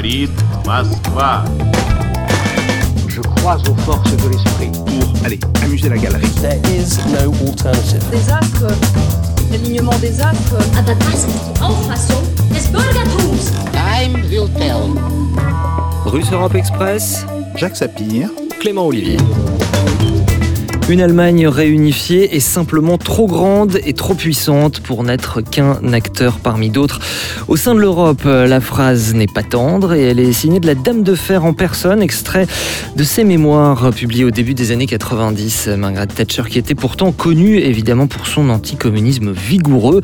говорит Москва. Je crois aux forces de l'esprit. Pour, allez, amuser la galerie. There is no alternative. Des actes, l'alignement des actes. Aber das ist die Auffassung des Bürgertums. Time will tell. Russe Europe Express, Jacques Sapir. Clément Olivier. Une Allemagne réunifiée est simplement trop grande et trop puissante pour n'être qu'un acteur parmi d'autres. Au sein de l'Europe, la phrase n'est pas tendre et elle est signée de la Dame de Fer en personne, extrait de ses mémoires publiés au début des années 90. Margaret Thatcher, qui était pourtant connue évidemment pour son anticommunisme vigoureux,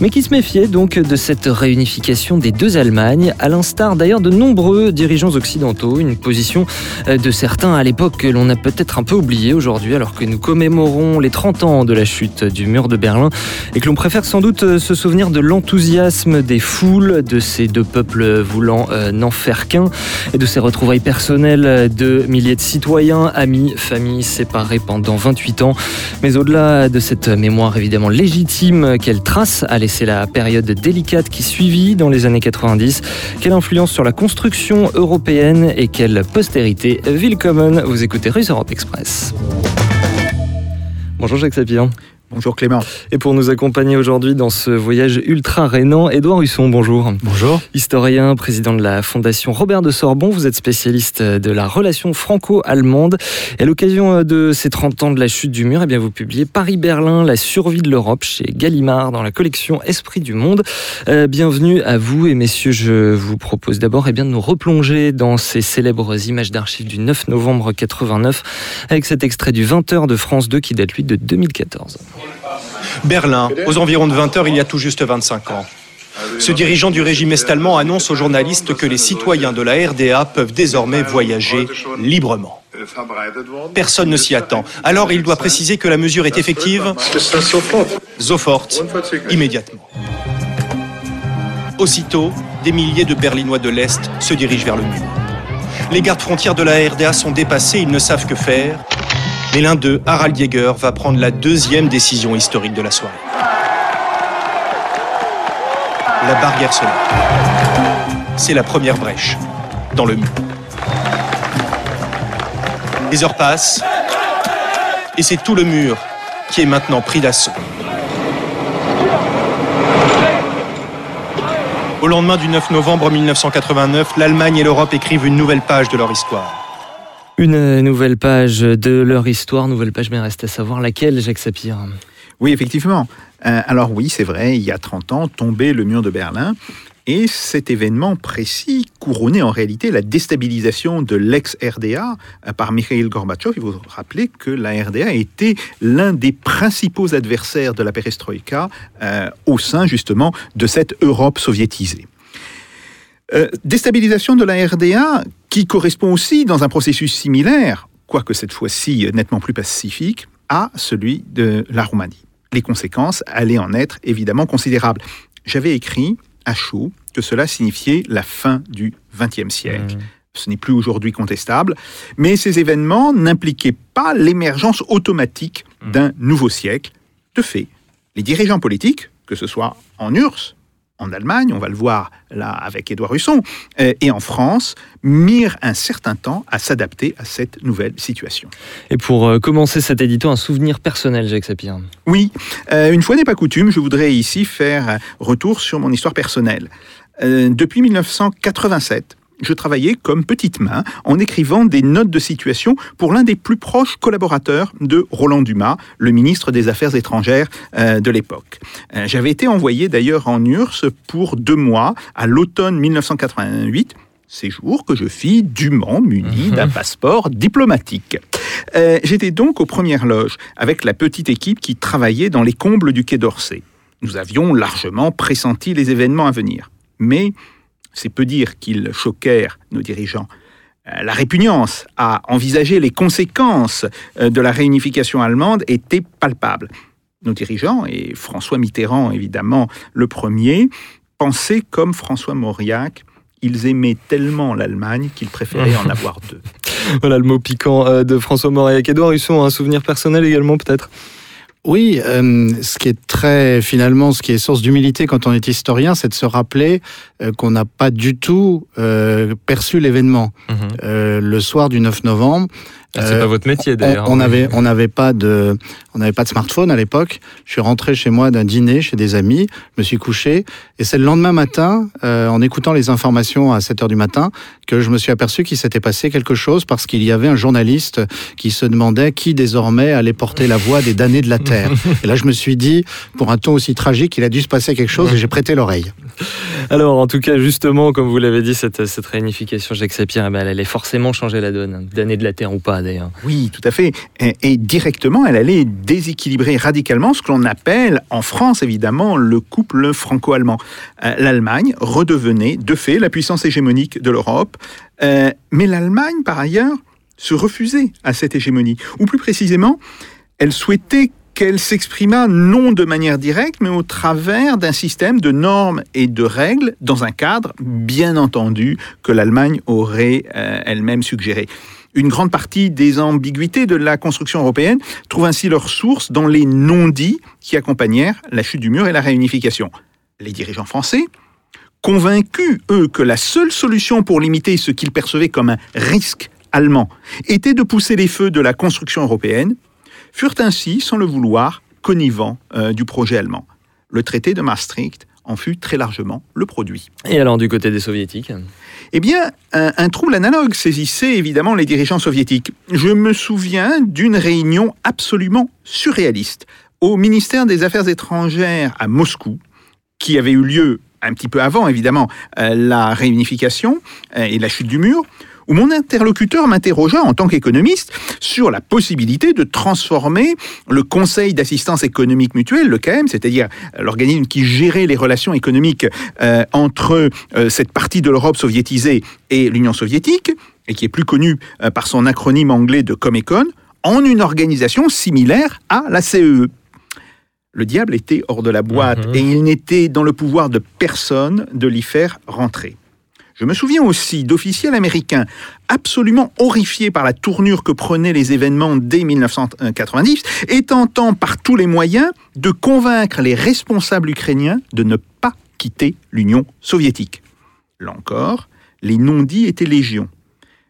mais qui se méfiait donc de cette réunification des deux Allemagnes, à l'instar d'ailleurs de nombreux dirigeants occidentaux, une position de certains à l'époque que l'on a peut-être un peu oubliée aujourd'hui alors que nous commémorons les 30 ans de la chute du mur de Berlin et que l'on préfère sans doute se souvenir de l'enthousiasme des foules, de ces deux peuples voulant euh, n'en faire qu'un et de ces retrouvailles personnelles de milliers de citoyens, amis, familles séparés pendant 28 ans. Mais au-delà de cette mémoire évidemment légitime qu'elle trace, a laissé la période délicate qui suivit dans les années 90, quelle influence sur la construction européenne et quelle postérité. Willkommen, vous écoutez Russe Europe Express. Bonjour Jacques Sapir. Bonjour Clément. Et pour nous accompagner aujourd'hui dans ce voyage ultra rénant, Édouard Husson, bonjour. Bonjour. Historien, président de la Fondation Robert de Sorbon, vous êtes spécialiste de la relation franco-allemande. Et à l'occasion de ces 30 ans de la chute du mur, eh bien vous publiez Paris-Berlin, la survie de l'Europe chez Gallimard dans la collection Esprit du Monde. Euh, bienvenue à vous et messieurs, je vous propose d'abord eh bien, de nous replonger dans ces célèbres images d'archives du 9 novembre 89 avec cet extrait du 20h de France 2 qui date lui de 2014. Berlin, aux environs de 20h, il y a tout juste 25 ans. Ce dirigeant du régime est-allemand annonce aux journalistes que les citoyens de la RDA peuvent désormais voyager librement. Personne ne s'y attend. Alors il doit préciser que la mesure est effective Sofort, immédiatement. Aussitôt, des milliers de Berlinois de l'Est se dirigent vers le mur. Les gardes frontières de la RDA sont dépassés, ils ne savent que faire. Mais l'un d'eux, Harald Jäger, va prendre la deuxième décision historique de la soirée. La barrière sonore. C'est la première brèche dans le mur. Les heures passent et c'est tout le mur qui est maintenant pris d'assaut. Au lendemain du 9 novembre 1989, l'Allemagne et l'Europe écrivent une nouvelle page de leur histoire. Une nouvelle page de leur histoire, nouvelle page, mais reste à savoir laquelle, Jacques Sapir Oui, effectivement. Euh, alors oui, c'est vrai, il y a 30 ans, tombé le mur de Berlin. Et cet événement précis couronnait en réalité la déstabilisation de l'ex-RDA par Mikhail Gorbatchev. Il faut rappeler que la RDA était l'un des principaux adversaires de la perestroïka euh, au sein justement de cette Europe soviétisée. Euh, déstabilisation de la RDA qui correspond aussi dans un processus similaire, quoique cette fois-ci nettement plus pacifique, à celui de la Roumanie. Les conséquences allaient en être évidemment considérables. J'avais écrit à chaud que cela signifiait la fin du XXe siècle. Mmh. Ce n'est plus aujourd'hui contestable, mais ces événements n'impliquaient pas l'émergence automatique mmh. d'un nouveau siècle. De fait, les dirigeants politiques, que ce soit en URSS, en Allemagne, on va le voir là avec Édouard Husson, euh, et en France, mirent un certain temps à s'adapter à cette nouvelle situation. Et pour euh, commencer cet édito, un souvenir personnel, Jacques Sapir Oui, euh, une fois n'est pas coutume, je voudrais ici faire retour sur mon histoire personnelle. depuis 1987, je travaillais comme petite main en écrivant des notes de situation pour l'un des plus proches collaborateurs de Roland Dumas, le ministre des Affaires étrangères euh, de l'époque. Euh, J'avais été envoyé d'ailleurs en URSS pour deux mois à l'automne 1988 séjour que je fis dûment muni d'un passeport diplomatique. Euh, J'étais donc aux premières loges avec la petite équipe qui travaillait dans les combles du Quai d'Orsay. Nous avions largement pressenti les événements à venir. Mais c'est peu dire qu'ils choquèrent nos dirigeants. La répugnance à envisager les conséquences de la réunification allemande était palpable. Nos dirigeants, et François Mitterrand évidemment le premier, pensaient comme François Mauriac ils aimaient tellement l'Allemagne qu'ils préféraient en avoir deux. Voilà le mot piquant de François Mauriac. Édouard Husson, un souvenir personnel également peut-être? Oui, euh, ce qui est très finalement, ce qui est source d'humilité quand on est historien, c'est de se rappeler euh, qu'on n'a pas du tout euh, perçu l'événement. Mhm. Le soir du 9 novembre, c'est Euh, pas votre métier on, d'ailleurs. on avait on n'avait pas de on n'avait pas de smartphone à l'époque. Je suis rentré chez moi d'un dîner chez des amis, je me suis couché et c'est le lendemain matin, euh, en écoutant les informations à 7 heures du matin, que je me suis aperçu qu'il s'était passé quelque chose parce qu'il y avait un journaliste qui se demandait qui désormais allait porter la voix des damnés de la terre. et là, je me suis dit, pour un ton aussi tragique, il a dû se passer quelque chose et j'ai prêté l'oreille. Alors, en tout cas, justement, comme vous l'avez dit, cette, réunification Jacques Sapir, eh ben, elle allait forcément changer la donne, d'année de la Terre ou pas d'ailleurs. Oui, tout à fait. Et, et directement, elle allait déséquilibrer radicalement ce que l'on appelle, en France évidemment, le couple franco-allemand. Euh, L'Allemagne redevenait de fait la puissance hégémonique de l'Europe, Euh, mais l'Allemagne, par ailleurs, se refusait à cette hégémonie. Ou plus précisément, elle souhaitait qu'elle s'exprimât non de manière directe, mais au travers d'un système de normes et de règles dans un cadre, bien entendu, que l'Allemagne aurait euh, elle-même suggéré. Une grande partie des ambiguïtés de la construction européenne trouve ainsi leur source dans les non-dits qui accompagnèrent la chute du mur et la réunification. Les dirigeants français, convaincus, eux, que la seule solution pour limiter ce qu'ils percevaient comme un risque allemand était de pousser les feux de la construction européenne, furent ainsi, sans le vouloir, connivants euh, du projet allemand. Le traité de Maastricht en fut très largement le produit. Et alors, du côté des Soviétiques? Eh bien, un, un trouble analogue saisissait évidemment les dirigeants soviétiques. Je me souviens d'une réunion absolument surréaliste au ministère des Affaires étrangères à Moscou, qui avait eu lieu un petit peu avant, évidemment, euh, la réunification euh, et la chute du mur, où mon interlocuteur m'interrogea en tant qu'économiste sur la possibilité de transformer le Conseil d'assistance économique mutuelle, le KM, c'est-à-dire l'organisme qui gérait les relations économiques euh, entre euh, cette partie de l'Europe soviétisée et l'Union soviétique, et qui est plus connu euh, par son acronyme anglais de Comecon, en une organisation similaire à la CEE. Le diable était hors de la boîte Mhm. et il n'était dans le pouvoir de personne de l'y faire rentrer. Je me souviens aussi d'officiels américains absolument horrifiés par la tournure que prenaient les événements dès 1990 et tentant par tous les moyens de convaincre les responsables ukrainiens de ne pas quitter l'Union soviétique. Là encore, les non-dits étaient légion.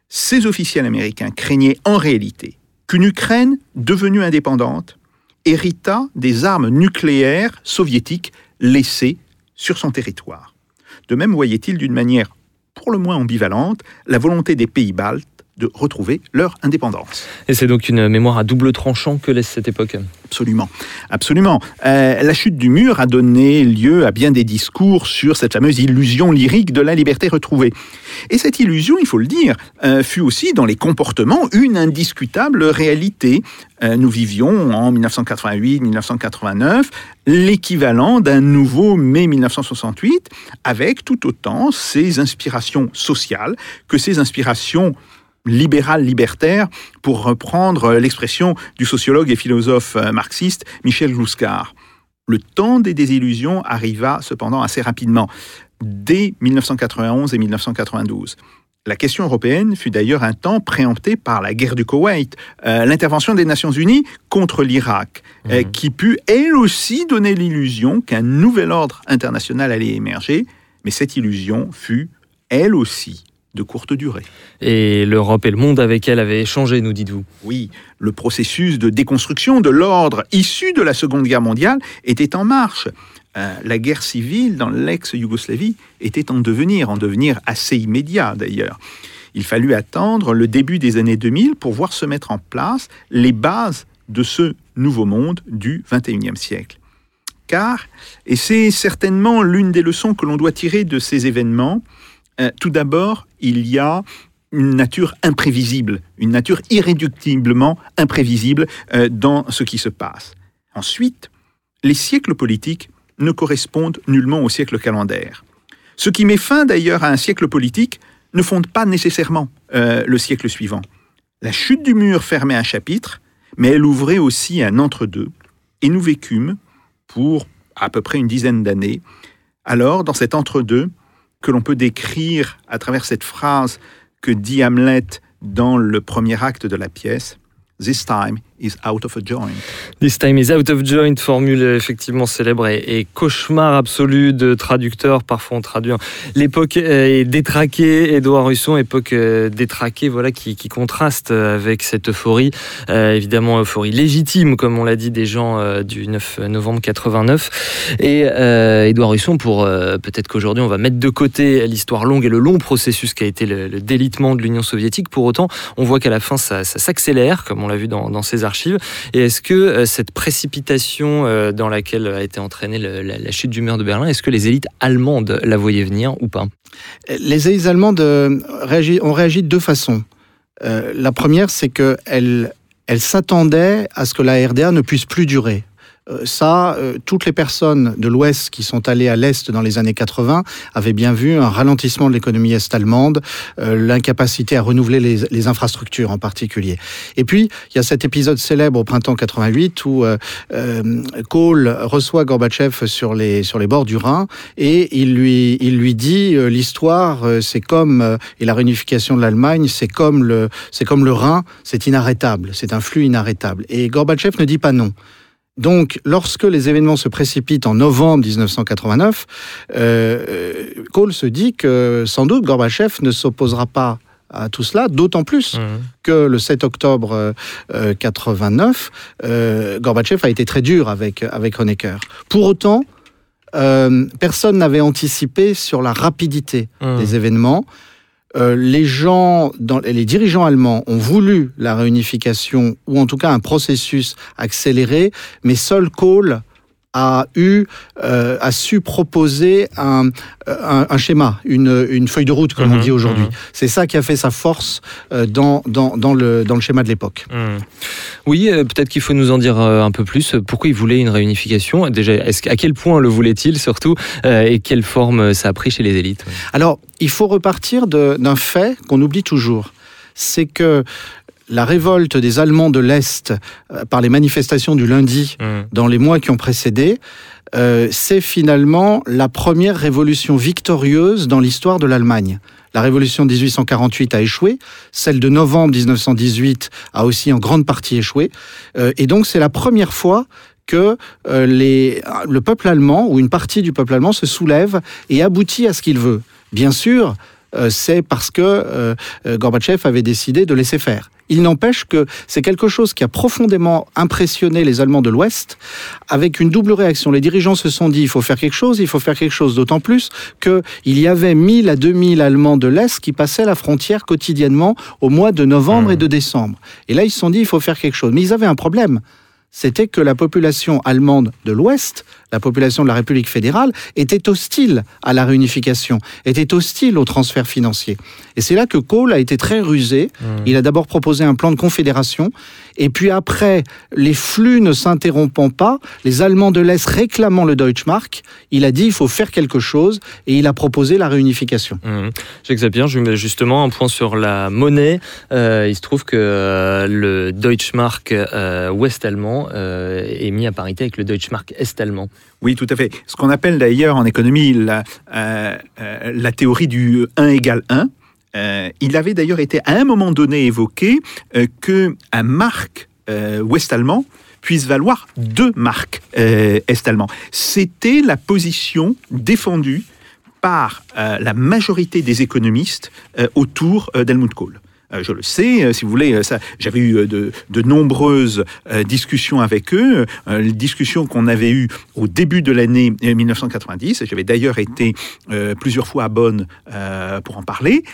Ces officiels américains craignaient en réalité qu'une Ukraine devenue indépendante hérita des armes nucléaires soviétiques laissées sur son territoire. De même voyait-il d'une manière pour le moins ambivalente la volonté des pays baltes de retrouver leur indépendance. Et c'est donc une mémoire à double tranchant que laisse cette époque. Absolument, absolument. Euh, la chute du mur a donné lieu à bien des discours sur cette fameuse illusion lyrique de la liberté retrouvée. Et cette illusion, il faut le dire, euh, fut aussi dans les comportements une indiscutable réalité. Euh, nous vivions en 1988-1989 l'équivalent d'un nouveau mai 1968 avec tout autant ses inspirations sociales que ses inspirations libéral libertaire, pour reprendre l'expression du sociologue et philosophe euh, marxiste Michel Glouskar. Le temps des désillusions arriva cependant assez rapidement, dès 1991 et 1992. La question européenne fut d'ailleurs un temps préemptée par la guerre du Koweït, euh, l'intervention des Nations Unies contre l'Irak, euh, qui put elle aussi donner l'illusion qu'un nouvel ordre international allait émerger, mais cette illusion fut elle aussi de courte durée. Et l'Europe et le monde avec elle avaient changé, nous dites-vous. Oui, le processus de déconstruction de l'ordre issu de la Seconde Guerre mondiale était en marche. Euh, la guerre civile dans l'ex-Yougoslavie était en devenir, en devenir assez immédiat d'ailleurs. Il fallut attendre le début des années 2000 pour voir se mettre en place les bases de ce nouveau monde du XXIe siècle. Car, et c'est certainement l'une des leçons que l'on doit tirer de ces événements, euh, tout d'abord, il y a une nature imprévisible, une nature irréductiblement imprévisible euh, dans ce qui se passe. Ensuite, les siècles politiques ne correspondent nullement au siècle calendaire. Ce qui met fin d'ailleurs à un siècle politique ne fonde pas nécessairement euh, le siècle suivant. La chute du mur fermait un chapitre, mais elle ouvrait aussi un entre-deux, et nous vécûmes, pour à peu près une dizaine d'années, alors dans cet entre-deux, que l'on peut décrire à travers cette phrase que dit Hamlet dans le premier acte de la pièce, This time is out of a joint. This time is out of joint, formule effectivement célèbre et, cauchemar absolu de traducteurs. Parfois on traduit. L'époque est détraquée, Édouard Russon, époque euh, détraquée, voilà, qui, contraste avec cette euphorie. Euh, évidemment, euphorie légitime, comme on l'a dit, des gens euh, du 9 novembre 89. Et euh, Édouard Russon, pour euh, peut-être qu'aujourd'hui on va mettre de côté l'histoire longue et le long processus qui a été le, délitement de l'Union soviétique. Pour autant, on voit qu'à la fin ça, s'accélère, comme on l'a vu dans, dans ces Et est-ce que euh, cette précipitation euh, dans laquelle a été entraînée la, chute du mur de Berlin, est-ce que les élites allemandes la voyaient venir ou pas? Les élites allemandes euh, ont réagi de deux façons. La première, c'est qu'elles elles s'attendaient à ce que la RDA ne puisse plus durer. Euh, Ça, euh, toutes les personnes de l'Ouest qui sont allées à l'Est dans les années 80 avaient bien vu un ralentissement de l'économie est-allemande, euh, l'incapacité à renouveler les, infrastructures en particulier. Et puis, il y a cet épisode célèbre au printemps 88 où Kohl reçoit Gorbatchev sur les, sur les bords du Rhin et il lui, il lui dit l'histoire, c'est comme, et la réunification de l'Allemagne, c'est comme, le, comme le Rhin, c'est inarrêtable, c'est un flux inarrêtable. Et Gorbatchev ne dit pas non. Donc, lorsque les événements se précipitent en novembre 1989, euh, Kohl se dit que sans doute Gorbatchev ne s'opposera pas à tout cela, d'autant plus que le 7 octobre euh, euh, 89, euh, Gorbatchev a été très dur avec, avec Honecker. Pour autant, euh, personne n'avait anticipé sur la rapidité Mmh. des événements. Euh, les gens, les dirigeants allemands ont voulu la réunification ou en tout cas un processus accéléré, mais seul Kohl a eu, euh, a su proposer un, un, un schéma, une, une feuille de route, comme on Mhm, dit aujourd'hui. mhm. C'est ça qui a fait sa force euh, dans, dans, dans, le, dans le schéma de l'époque. Hmm. Oui, euh, peut-être qu'il faut nous en dire euh, un peu plus. Pourquoi il voulait une réunification? Déjà, est-ce, à quel point le voulait-il surtout? Euh, Et quelle forme ça a pris chez les élites? Alors, il faut repartir de- d'un fait qu'on oublie toujours. C'est que la révolte des Allemands de l'Est euh, par les manifestations du lundi Hmm. dans les mois qui ont précédé, euh, c'est finalement la première révolution victorieuse dans l'histoire de l'Allemagne. La révolution de 1848 a échoué, celle de novembre 1918 a aussi en grande partie échoué, Euh, et donc c'est la première fois que les, le peuple allemand ou une partie du peuple allemand se soulève et aboutit à ce qu'il veut. Bien sûr, c'est parce que Gorbatchev avait décidé de laisser faire. Il n'empêche que c'est quelque chose qui a profondément impressionné les Allemands de l'Ouest, avec une double réaction. Les dirigeants se sont dit il faut faire quelque chose, il faut faire quelque chose, d'autant plus qu'il y avait 1000 à 2000 Allemands de l'Est qui passaient la frontière quotidiennement au mois de novembre et de décembre. Et là, ils se sont dit il faut faire quelque chose. Mais ils avaient un problème c'était que la population allemande de l'Ouest, la population de la République fédérale, était hostile à la réunification, était hostile au transfert financier. Et c'est là que Kohl a été très rusé. Il a d'abord proposé un plan de confédération, et puis après, les flux ne s'interrompant pas, les Allemands de l'Est réclamant le Deutschmark, il a dit il faut faire quelque chose, et il a proposé la réunification. Mmh. Jacques mets justement un point sur la monnaie. Euh, il se trouve que euh, le Deutschmark euh, ouest-allemand euh, est mis à parité avec le Deutschmark est-allemand. Oui, tout à fait. Ce qu'on appelle d'ailleurs en économie la, euh, euh, la théorie du 1 égale 1. Euh, il avait d'ailleurs été à un moment donné évoqué euh, que un marque euh, ouest-allemand puisse valoir deux marques euh, est-allemands. C'était la position défendue par la majorité des économistes autour d'Helmut Kohl. Je le sais, si vous voulez, j'avais eu de, nombreuses discussions avec eux, discussions qu'on avait eues au début de l'année euh, 1990. J'avais d'ailleurs été plusieurs fois à Bonn pour en parler.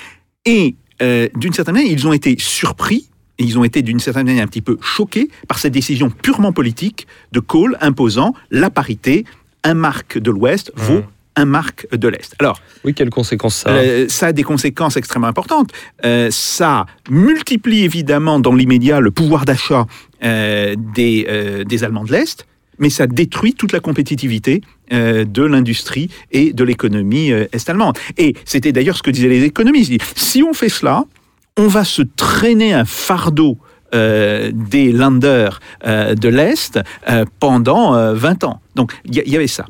Et euh, d'une certaine manière, ils ont été surpris et ils ont été d'une certaine manière un petit peu choqués par cette décision purement politique de Kohl imposant la parité. Un marque de l'Ouest vaut un marque de l'Est. Alors, Oui, quelles conséquences ça a euh, ça a des conséquences extrêmement importantes. Euh, ça multiplie évidemment dans l'immédiat le pouvoir d'achat euh, des, des Allemands de l'Est, mais ça détruit toute la compétitivité euh, de l'industrie et de l'économie euh, est-allemande. Et c'était d'ailleurs ce que disaient les économistes. Si on fait cela, on va se traîner un fardeau euh, des Länder euh, de l'Est pendant euh, 20 ans. Donc il y avait ça.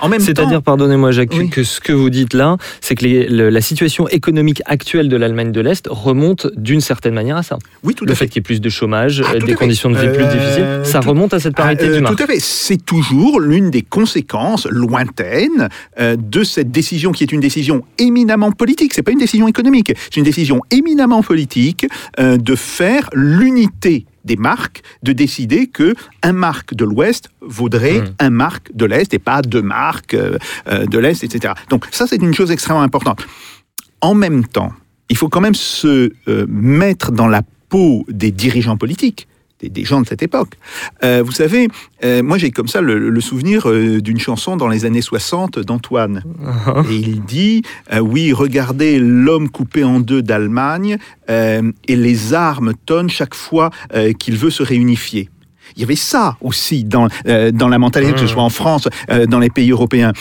Temps, C'est-à-dire, pardonnez-moi Jacques, Oui. que ce que vous dites là, c'est que les- le- la situation économique actuelle de l'Allemagne de l'Est remonte d'une certaine manière à ça. oui, tout Le à fait fait. qu'il y ait plus de chômage, Ah, euh, des conditions de vie plus Euh, difficiles, ça tout- remonte à cette parité Ah, euh, du. Tout à fait. C'est toujours l'une des conséquences lointaines euh, de cette décision qui est une décision éminemment politique. C'est pas une décision économique. C'est une décision éminemment politique de faire l'unité des marques, de décider que un marque de l'Ouest vaudrait Mm. un marque de l'Est et pas deux marques euh, euh, de l'Est, etc. Donc ça, c'est une chose extrêmement importante. En même temps, il faut quand même se euh, mettre dans la peau des dirigeants politiques, des, des gens de cette époque. Euh, vous savez, euh, moi j'ai comme ça le, le souvenir euh, d'une chanson dans les années 60 d'Antoine. Et il dit, oui, regardez l'homme coupé en deux d'Allemagne, et les armes tonnent chaque fois qu'il veut se réunifier. Il y avait ça aussi dans, dans la mentalité, que ce soit en France, dans les pays européens.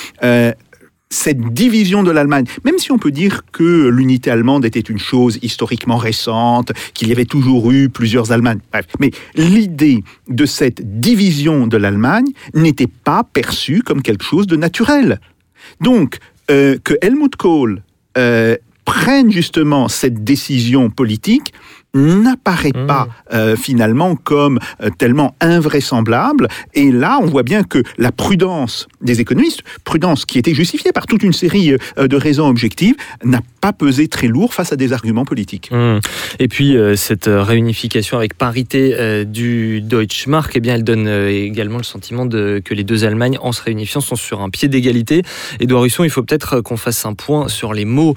Cette division de l'Allemagne, même si on peut dire que l'unité allemande était une chose historiquement récente, qu'il y avait toujours eu plusieurs Allemagnes, bref, mais l'idée de cette division de l'Allemagne n'était pas perçue comme quelque chose de naturel. Donc, euh, que Helmut Kohl euh, prenne justement cette décision politique n'apparaît Mmh. pas euh, finalement comme euh, tellement invraisemblable. Et là, on voit bien que la prudence des économistes, prudence qui était justifiée par toute une série euh, de raisons objectives, n'a pas pesé très lourd face à des arguments politiques. Hum. Et puis cette réunification avec parité du Deutsche Mark, eh bien, elle donne également le sentiment de, que les deux Allemagnes, en se réunifiant, sont sur un pied d'égalité. Édouard Husson, il faut peut-être qu'on fasse un point sur les mots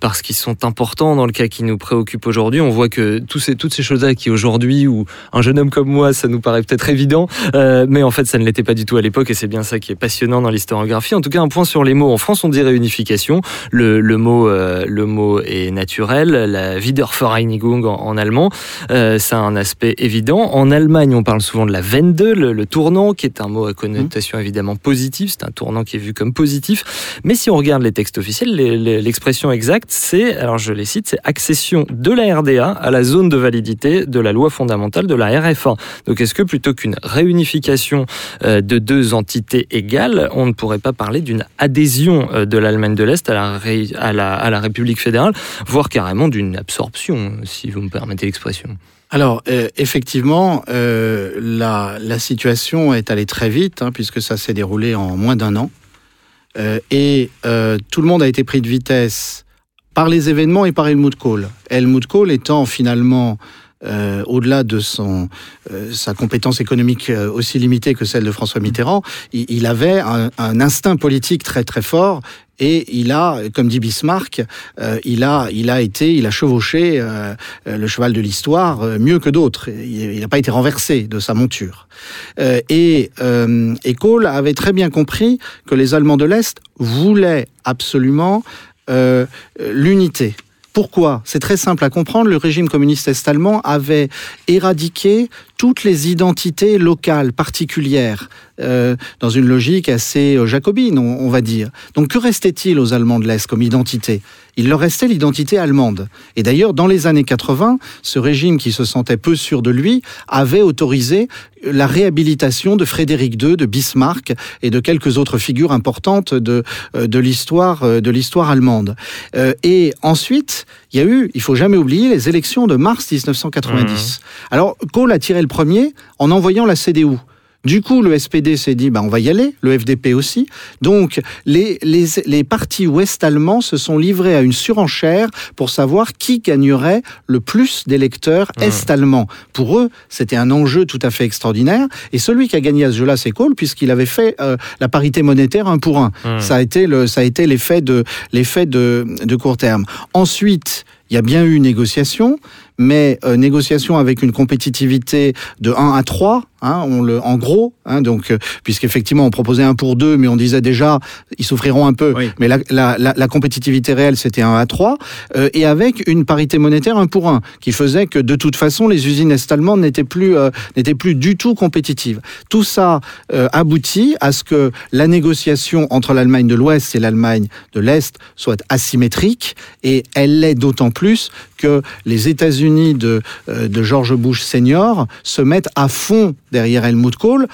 parce qu'ils sont importants dans le cas qui nous préoccupe aujourd'hui. On voit que tous ces, toutes ces choses-là qui aujourd'hui, ou un jeune homme comme moi, ça nous paraît peut-être évident, euh, mais en fait, ça ne l'était pas du tout à l'époque, et c'est bien ça qui est passionnant dans l'historiographie. En tout cas, un point sur les mots. En France, on dit réunification. Le, le mot, euh, le mot est naturel. La Wiedervereinigung en, en allemand, euh, ça a un aspect évident. En Allemagne, on parle souvent de la Wende, le, le tournant, qui est un mot à connotation évidemment positive. C'est un tournant qui est vu comme positif. Mais si on regarde les textes officiels, l'expression exacte, c'est, alors je les cite, c'est accession de la RDA à la zone de validité de la loi fondamentale de la RFA. Donc est-ce que plutôt qu'une réunification euh, de deux entités égales, on ne pourrait pas parler d'une adhésion euh, de l'Allemagne de l'Est à la, République fédérale, voire carrément d'une absorption, si vous me permettez l'expression? Alors, euh, effectivement, la, situation est allée très vite, hein, puisque ça s'est déroulé en moins d'un an. Et tout le monde a été pris de vitesse par les événements et par Helmut Kohl. Helmut Kohl étant finalement, euh, au-delà de son, euh, sa compétence économique euh, aussi limitée que celle de François Mitterrand, il, avait un, instinct politique très très fort. Et il a, comme dit Bismarck, il, a, il a été, il a chevauché le cheval de l'histoire mieux que d'autres. Il n'a pas été renversé de sa monture. Et, et Kohl avait très bien compris que les Allemands de l'Est voulaient absolument euh, l'unité. Pourquoi? C'est très simple à comprendre. Le régime communiste est-allemand avait éradiqué toutes les identités locales particulières euh, dans une logique assez euh, jacobine, on, on va dire. Donc que restait-il aux Allemands de l'Est comme identité? Il leur restait l'identité allemande. Et d'ailleurs, dans les années 80, ce régime qui se sentait peu sûr de lui avait autorisé la réhabilitation de Frédéric II, de Bismarck et de quelques autres figures importantes de, euh, de l'histoire euh, de l'histoire allemande. Euh, et ensuite, il y a eu, il faut jamais oublier, les élections de mars 1990. Alors, Kohl a tiré le premier en envoyant la CDU. Du coup, le SPD s'est dit, bah, on va y aller, le FDP aussi. Donc, les, les, les partis ouest-allemands se sont livrés à une surenchère pour savoir qui gagnerait le plus d'électeurs est-allemands. Pour eux, c'était un enjeu tout à fait extraordinaire. Et celui qui a gagné à ce jeu-là, c'est Kohl, puisqu'il avait fait euh, la parité monétaire un pour un. Mmh. Ça a été le, ça a été l'effet de, l'effet de, de court terme. Ensuite, il y a bien eu une négociation, mais euh, négociation avec une compétitivité de 1 à 3, hein, on le, en gros, hein, donc, euh, puisqu'effectivement on proposait 1 pour 2, mais on disait déjà, ils souffriront un peu, Oui. mais la, la, la, la compétitivité réelle c'était 1 à 3, euh, et avec une parité monétaire 1 pour 1, qui faisait que de toute façon les usines est-allemandes n'étaient plus, euh, n'étaient plus du tout compétitives. Tout ça euh, aboutit à ce que la négociation entre l'Allemagne de l'Ouest et l'Allemagne de l'Est soit asymétrique, et elle l'est d'autant plus que les États-Unis de, euh, de George Bush senior se mettent à fond derrière Helmut Kohl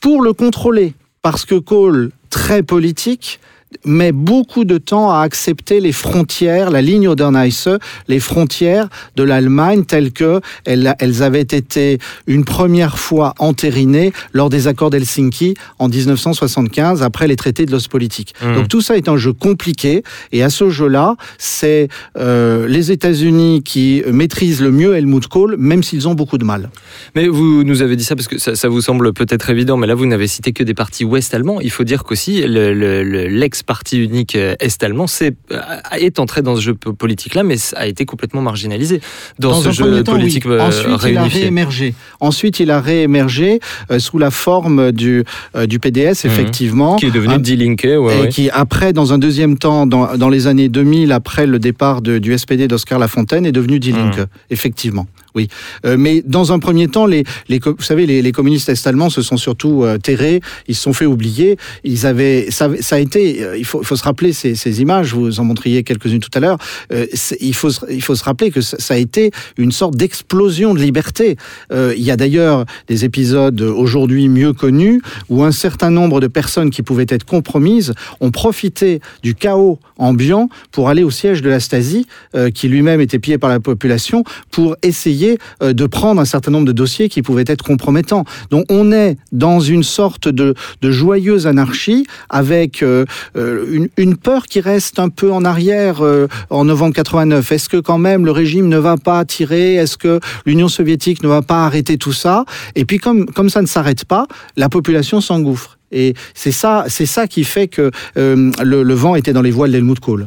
pour le contrôler. Parce que Kohl, très très politique met beaucoup de temps à accepter les frontières, la ligne Oder-Neisse, les frontières de l'Allemagne telles que elles, elles, avaient été une première fois entérinées lors des accords d'Helsinki en 1975 après les traités de l'Ostpolitik. Mmh. Donc tout ça est un jeu compliqué et à ce jeu-là, c'est euh, les États-Unis qui maîtrisent le mieux Helmut Kohl, même s'ils ont beaucoup de mal. Mais vous nous avez dit ça parce que ça, ça vous semble peut-être évident, mais là vous n'avez cité que des partis ouest allemands. Il faut dire qu'aussi l'ex parti unique euh, est-allemand est, euh, est entré dans ce jeu politique-là, mais a été complètement marginalisé dans, dans ce jeu temps, politique oui. Ensuite, réunifié. il a réémergé. Ensuite, il a réémergé euh, sous la forme du, euh, du PDS, effectivement. Mmh. Qui est devenu Die Linke. Ouais, et ouais. qui après, dans un deuxième temps, dans, dans les années 2000, après le départ de- du SPD d'Oscar Lafontaine, est devenu Die Linke, effectivement. Oui, Euh, mais dans un premier temps, les, vous savez, les, communistes est-allemands se sont surtout euh, terrés, ils se sont fait oublier. Ils avaient, ça, a été, euh, il faut, se rappeler ces, images. Vous en montriez quelques-unes tout à l'heure. Il faut, il faut se rappeler que ça, a été une sorte d'explosion de liberté. Il y a d'ailleurs des épisodes aujourd'hui mieux connus où un certain nombre de personnes qui pouvaient être compromises ont profité du chaos ambiant pour aller au siège de la Stasi, qui lui-même était pillé par la population, pour essayer euh, de prendre un certain nombre de dossiers qui pouvaient être compromettants. Donc on est dans une sorte de, joyeuse anarchie avec euh, euh, une, peur qui reste un peu en arrière en novembre 89. Est-ce que quand même le régime ne va pas tirer? Est-ce que l'Union soviétique ne va pas arrêter tout ça? Et puis comme, comme ça ne s'arrête pas, la population s'engouffre. Et c'est ça, c'est ça qui fait que le, le vent était dans les voiles d'Helmut Kohl.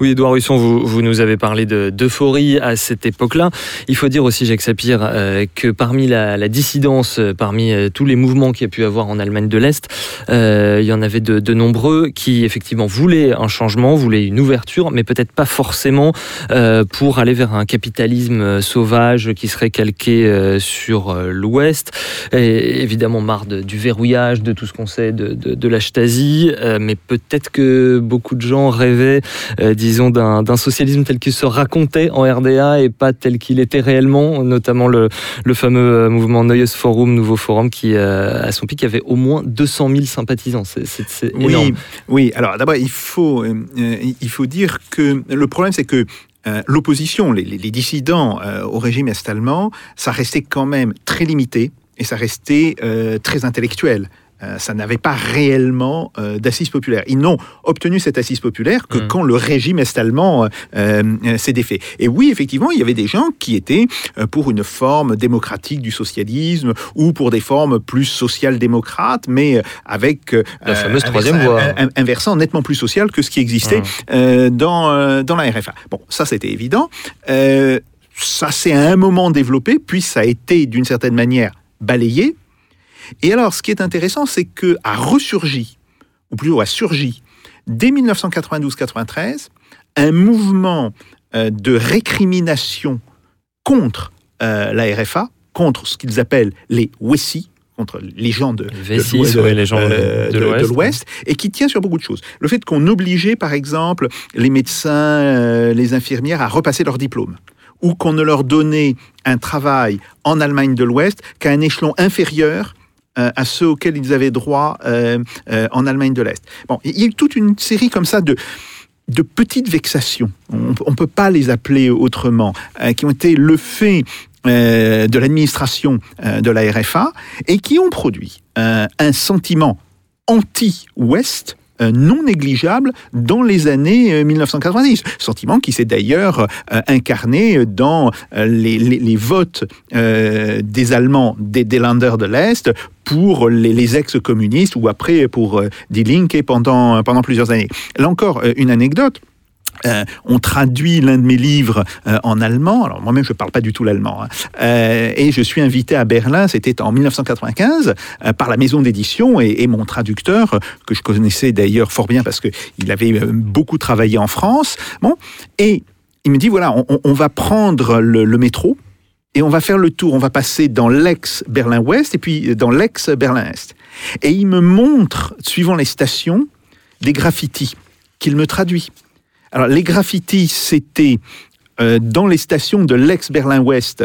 Oui, Edouard Husson, vous, nous avez parlé de- d'euphorie à cette époque-là. Il faut dire aussi, Jacques Sapir, euh, que parmi la, dissidence, euh, parmi euh, tous les mouvements qu'il y a pu avoir en Allemagne de l'Est, il y en avait de, nombreux qui effectivement voulaient un changement, voulaient une ouverture, mais peut-être pas forcément pour aller vers un capitalisme sauvage qui serait calqué sur l'Ouest. Évidemment marre du verrouillage, de tout ce qu'on sait de, de, la Stasi, mais peut-être que beaucoup de gens rêvaient, euh, d'un socialisme tel qu'il se racontait en RDA et pas tel qu'il était réellement, notamment le, le fameux euh, mouvement Neues Forum, Nouveau Forum, qui euh, à son pic avait au moins 200 000 sympathisants. C'est- énorme. Oui, oui. Alors d'abord, il faut, euh, il faut dire que le problème, c'est que euh, l'opposition, les, les- les dissidents euh, au régime est-allemand, ça restait quand même très limité et ça restait euh, très intellectuel. Euh, ça n'avait pas réellement euh, d'assise populaire. Ils n'ont obtenu cette assise populaire que Mm. quand le régime est-allemand euh, euh, s'est défait. Et oui, effectivement, il y avait des gens qui étaient pour une forme démocratique du socialisme ou pour des formes plus social-démocrates, mais avec La fameuse un troisième versant- voie. un, un versant nettement plus social que ce qui existait Mm. dans, dans la RFA. Bon, ça c'était évident. Ça s'est à un moment développé, puis ça a été d'une certaine manière balayé. Et alors, ce qui est intéressant, c'est que a ressurgi, ou plutôt a surgi, dès 1992-93, un mouvement euh, de récrimination contre euh, la RFA, contre ce qu'ils appellent les Wessi, contre les gens de, l'Ouest- et qui tient sur beaucoup de choses. Le fait qu'on obligeait, par exemple, les médecins, euh, les infirmières à repasser leur diplôme, ou qu'on ne leur donnait un travail en Allemagne de l'Ouest qu'à un échelon inférieur à ceux auxquels ils avaient droit euh, euh, en Allemagne de l'Est. Bon, il y a eu toute une série comme ça de de petites vexations, on ne peut pas les appeler autrement, euh, qui ont été le fait euh, de l'administration euh, de la RFA et qui ont produit euh, un sentiment anti-Ouest euh, non négligeable dans les années euh, 1990. Sentiment qui s'est d'ailleurs euh, incarné dans euh, les, votes euh, des Allemands, des, des Länder de l'Est, pour les, ex-communistes ou après pour euh, Die Linke pendant, pendant plusieurs années. Là encore, euh, une anecdote. Euh, on traduit l'un de mes livres euh, en allemand. Alors moi-même, je ne parle pas du tout l'allemand. hein. Euh, et je suis invité à Berlin, c'était en 1995, euh, par la maison d'édition et, mon traducteur, que je connaissais d'ailleurs fort bien parce qu'il avait beaucoup travaillé en France. Bon, et il me dit, voilà, on, va prendre le métro et on va faire le tour. On va passer dans l'ex-Berlin-Ouest et puis dans l'ex-Berlin-Est. Et il me montre, suivant les stations, des graffitis qu'il me traduit. Alors, les graffitis, c'était euh, dans les stations de l'ex-Berlin-Ouest,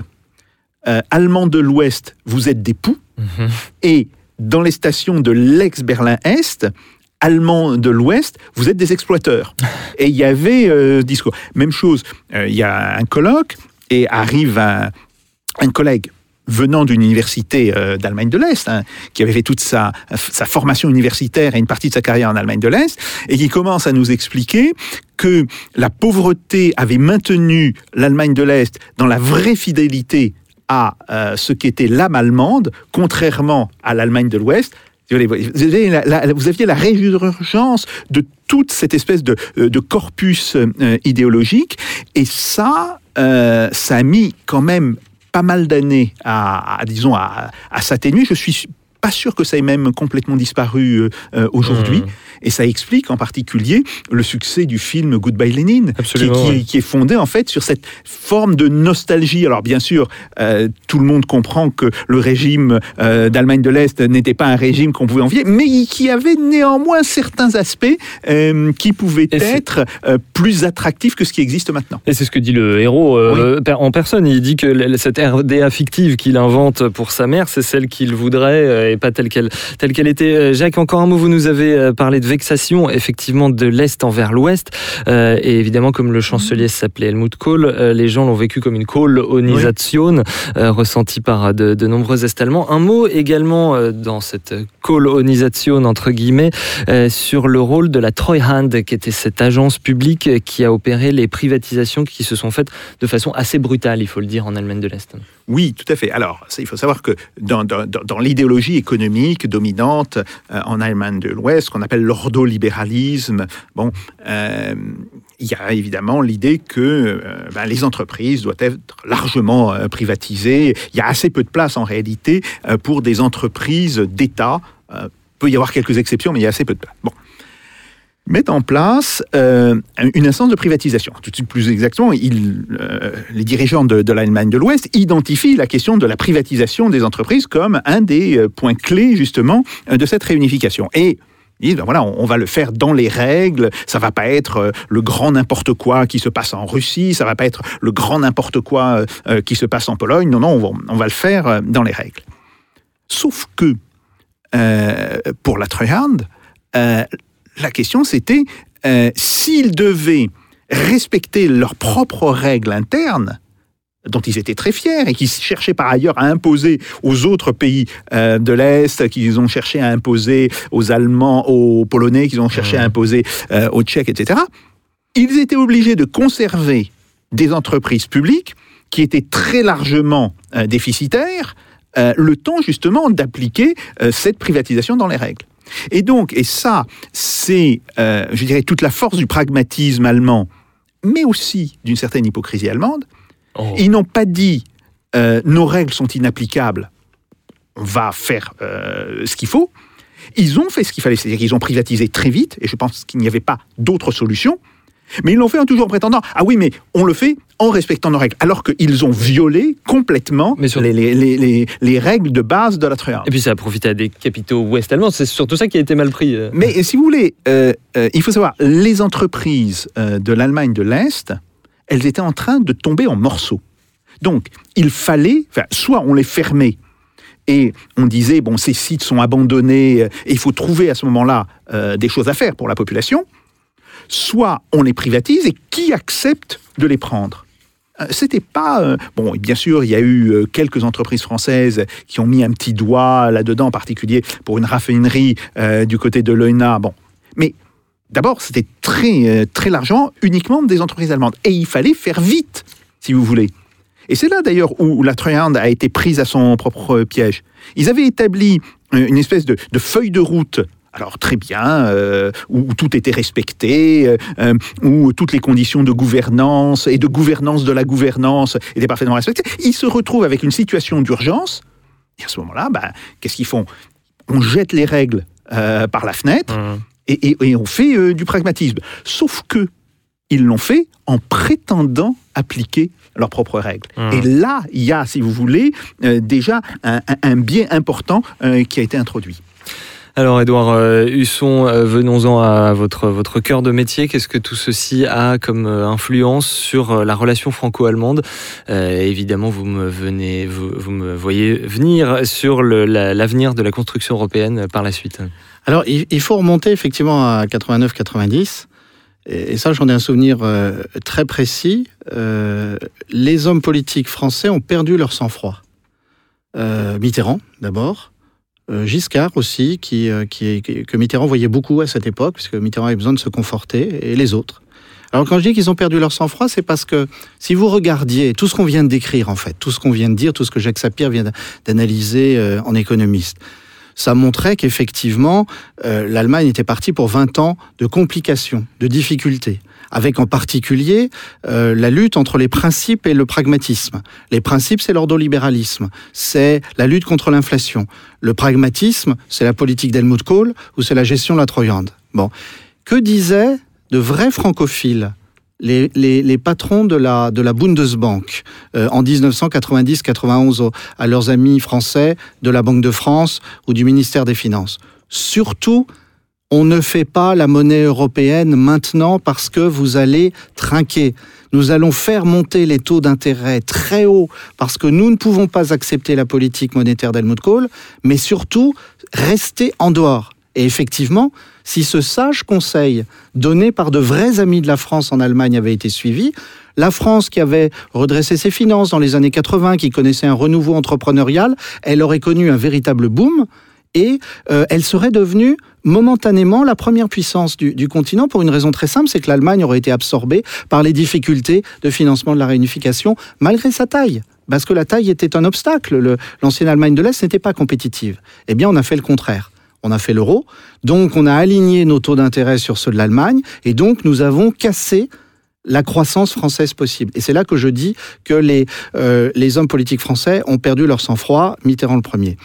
euh, allemand de l'Ouest, vous êtes des poux, Mhm. et dans les stations de l'ex-Berlin-Est, allemand de l'Ouest, vous êtes des exploiteurs. Et il y avait euh, discours. Même chose, euh, il y a un colloque et arrive un, un collègue venant d'une université euh, d'Allemagne de l'Est, hein, qui avait fait toute sa, formation universitaire et une partie de sa carrière en Allemagne de l'Est, et qui commence à nous expliquer que la pauvreté avait maintenu l'Allemagne de l'Est dans la vraie fidélité à euh, ce qu'était l'âme allemande, contrairement à l'Allemagne de l'Ouest. Vous aviez la, résurgence de toute cette espèce de, euh, corpus euh, idéologique, et ça, euh, ça a mis quand même pas mal d'années à, disons, à s'atténuer. Je suis pas sûr que ça ait même complètement disparu euh, euh, aujourd'hui. Mhm. Et ça explique en particulier le succès du film Goodbye Lénine, qui, est fondé en fait sur cette forme de nostalgie. Alors bien sûr, euh, tout le monde comprend que le régime euh, d'Allemagne de l'Est n'était pas un régime qu'on pouvait envier, mais qui avait néanmoins certains aspects qui pouvaient Et être plus attractifs que ce qui existe maintenant. Et c'est ce que dit le héros en personne. Il dit que cette RDA fictive qu'il invente pour sa mère, c'est celle qu'il voudrait et pas telle qu'elle telle qu'elle était. Euh, Jacques, encore un mot. Vous nous avez euh, parlé de vexation, effectivement, de l'est envers l'ouest. Euh, et évidemment, comme le chancelier s'appelait Helmut Kohl, euh, les gens l'ont vécu comme une colonisation euh, ressentie par de, de nombreux Est-Allemands. Un mot également dans cette colonisation entre guillemets sur le rôle de la Treuhand, qui était cette agence publique qui a opéré les privatisations qui se sont faites de façon assez brutale, il faut le dire, en Allemagne de l'Est. Oui, tout à fait. Alors, il faut savoir que dans- dans- dans l'idéologie économique dominante euh, en Allemagne de l'Ouest, qu'on appelle l'ordolibéralisme, bon, euh, il y a évidemment l'idée que euh, ben, les entreprises doivent être largement privatisées. Il y a assez peu de place en réalité pour des entreprises d'État. Euh, peut y avoir quelques exceptions, mais il y a assez peu de place. Bon mettent en place euh, une instance de privatisation. Tout de suite plus exactement, euh, les dirigeants de, l'Allemagne de l'Ouest identifient la question de la privatisation des entreprises comme un des euh, points clés justement de cette réunification. Et ils disent, ben voilà, on, va le faire dans les règles, ça va pas être le grand n'importe quoi qui se passe en Russie, ça va pas être le grand n'importe quoi qui se passe en Pologne, non, non, on va, le faire dans les règles. Sauf que, pour la Treuhand, euh, la question c'était euh, s'ils devaient respecter leurs propres règles internes, dont ils étaient très fiers et qui cherchaient par ailleurs à imposer aux autres pays euh, de l'Est, qu'ils ont cherché à imposer aux Allemands, aux Polonais, qu'ils ont cherché à imposer euh, aux Tchèques, etc., ils étaient obligés de conserver des entreprises publiques qui étaient très largement euh, déficitaires, le temps justement d'appliquer cette privatisation dans les règles. Et donc, et ça, c'est, euh, je dirais, toute la force du pragmatisme allemand, mais aussi d'une certaine hypocrisie allemande. Oh. Ils n'ont pas dit euh, nos règles sont inapplicables, on va faire euh, ce qu'il faut. Ils ont fait ce qu'il fallait, c'est-à-dire qu'ils ont privatisé très vite, et je pense qu'il n'y avait pas d'autre solution. Mais ils l'ont fait en toujours en prétendant ah oui, mais on le fait en respectant nos règles, alors qu'ils ont violé complètement Mais sur- les, les- les- les- les règles de base de la Treuhand. Et puis ça a profité à des capitaux ouest allemands. C'est surtout ça qui a été mal pris. euh. Mais si vous voulez, euh, euh, il faut savoir, les entreprises euh, de l'Allemagne de l'Est, elles étaient en train de tomber en morceaux. Donc, il fallait, soit on les fermait et on disait, bon, ces sites sont abandonnés et il faut trouver à ce moment-là des choses à faire pour la population, soit on les privatise et qui accepte de les prendre. Euh, c'était pas euh, bon bien sûr il y a eu euh, quelques entreprises françaises qui ont mis un petit doigt là-dedans en particulier pour une raffinerie du côté de l'ENA bon. Mais d'abord c'était très très largement uniquement des entreprises allemandes. Et il fallait faire vite si vous voulez. Et c'est là d'ailleurs où la Treuhand a été prise à son propre piège. Ils avaient établi une espèce de feuille de route alors très bien, euh, où, où tout était respecté, euh, euh, où toutes les conditions de gouvernance et de gouvernance de la gouvernance étaient parfaitement respectées. Ils se retrouvent avec une situation d'urgence, et à ce moment-là, bah, qu'est-ce qu'ils font? On jette les règles euh, par la fenêtre Hum. et, et- et on fait du pragmatisme. Sauf que ils l'ont fait en prétendant appliquer leurs propres règles. Hum. Et là, il y a, si vous voulez, déjà un, un- un biais important qui a été introduit. Alors Edouard euh, Husson, euh, venons-en à votre, votre cœur de métier. Qu'est-ce que tout ceci a comme euh, influence sur la relation franco-allemande? Évidemment, vous me, venez, vous, me voyez venir sur l'avenir de la construction européenne par la suite. Alors, il, faut remonter effectivement à 89-90. Et, ça, j'en ai un souvenir très précis. Les hommes politiques français ont perdu leur sang-froid. Mitterrand, d'abord. Euh, Giscard aussi, qui, euh, qui, que Mitterrand voyait beaucoup à cette époque, puisque Mitterrand avait besoin de se conforter, et les autres. Alors quand je dis qu'ils ont perdu leur sang-froid, c'est parce que si vous regardiez tout ce qu'on vient de décrire, en fait, tout ce qu'on vient de dire, tout ce que Jacques Sapir vient d'analyser euh, en économiste, ça montrait qu'effectivement, l'Allemagne était partie pour 20 ans de complications, de difficultés, avec en particulier euh, la lutte entre les principes et le pragmatisme. Les principes, c'est l'ordolibéralisme, c'est la lutte contre l'inflation. Le pragmatisme, c'est la politique d'Helmut Kohl ou c'est la gestion de la Treuhand. Bon. Que disaient de vrais francophiles les, patrons de la, de la Bundesbank euh, en 1990-91 au- à leurs amis français de la Banque de France ou du ministère des Finances? Surtout, on ne fait pas la monnaie européenne maintenant parce que vous allez trinquer. Nous allons faire monter les taux d'intérêt très haut parce que nous ne pouvons pas accepter la politique monétaire d'Helmut Kohl, mais surtout rester en dehors. Et effectivement, si ce sage conseil donné par de vrais amis de la France en Allemagne avait été suivi, la France qui avait redressé ses finances dans les années 80, qui connaissait un renouveau entrepreneurial, elle aurait connu un véritable boom et euh, elle serait devenue momentanément la première puissance du, continent pour une raison très simple, c'est que l'Allemagne aurait été absorbée par les difficultés de financement de la réunification malgré sa taille. Parce que la taille était un obstacle. Le- L'ancienne Allemagne de l'Est n'était pas compétitive. Eh bien, on a fait le contraire. On a fait l'euro, donc on a aligné nos taux d'intérêt sur ceux de l'Allemagne, et donc nous avons cassé la croissance française possible. Et c'est là que je dis que les, euh, les hommes politiques français ont perdu leur sang-froid, Mitterrand le premier.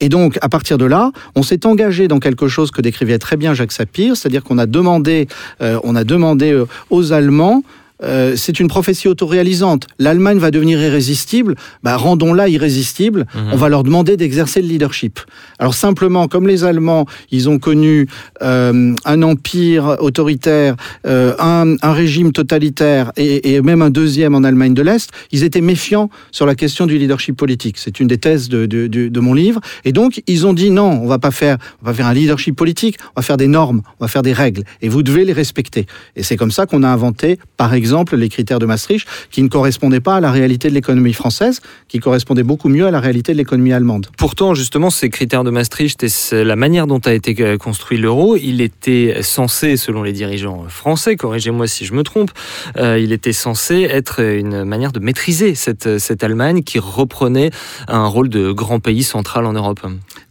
Et donc, à partir de là, on s'est engagé dans quelque chose que décrivait très bien Jacques Sapir, c'est-à-dire qu'on a demandé, euh, a demandé euh, aux Allemands euh, c'est une prophétie autoréalisante. L'Allemagne va devenir irrésistible, bah, rendons-la irrésistible, on va leur demander d'exercer le leadership. Alors simplement, comme les Allemands, ils ont connu euh, un empire autoritaire, euh, un, un régime totalitaire et, et même un deuxième en Allemagne de l'Est, ils étaient méfiants sur la question du leadership politique. C'est une des thèses de, de, de, de mon livre. Et donc, ils ont dit non, on va pas faire, on va faire un leadership politique, on va faire des normes, on va faire des règles, et vous devez les respecter. Et c'est comme ça qu'on a inventé, par exemple, les critères de Maastricht, qui ne correspondaient pas à la réalité de l'économie française, qui correspondaient beaucoup mieux à la réalité de l'économie allemande. Pourtant, justement, ces critères de Maastricht et la manière dont a été euh, construit l'euro, il était censé, selon les dirigeants français, corrigez-moi si je me trompe, euh, il était censé être une manière de maîtriser cette Allemagne qui reprenait un rôle de grand pays central en Europe.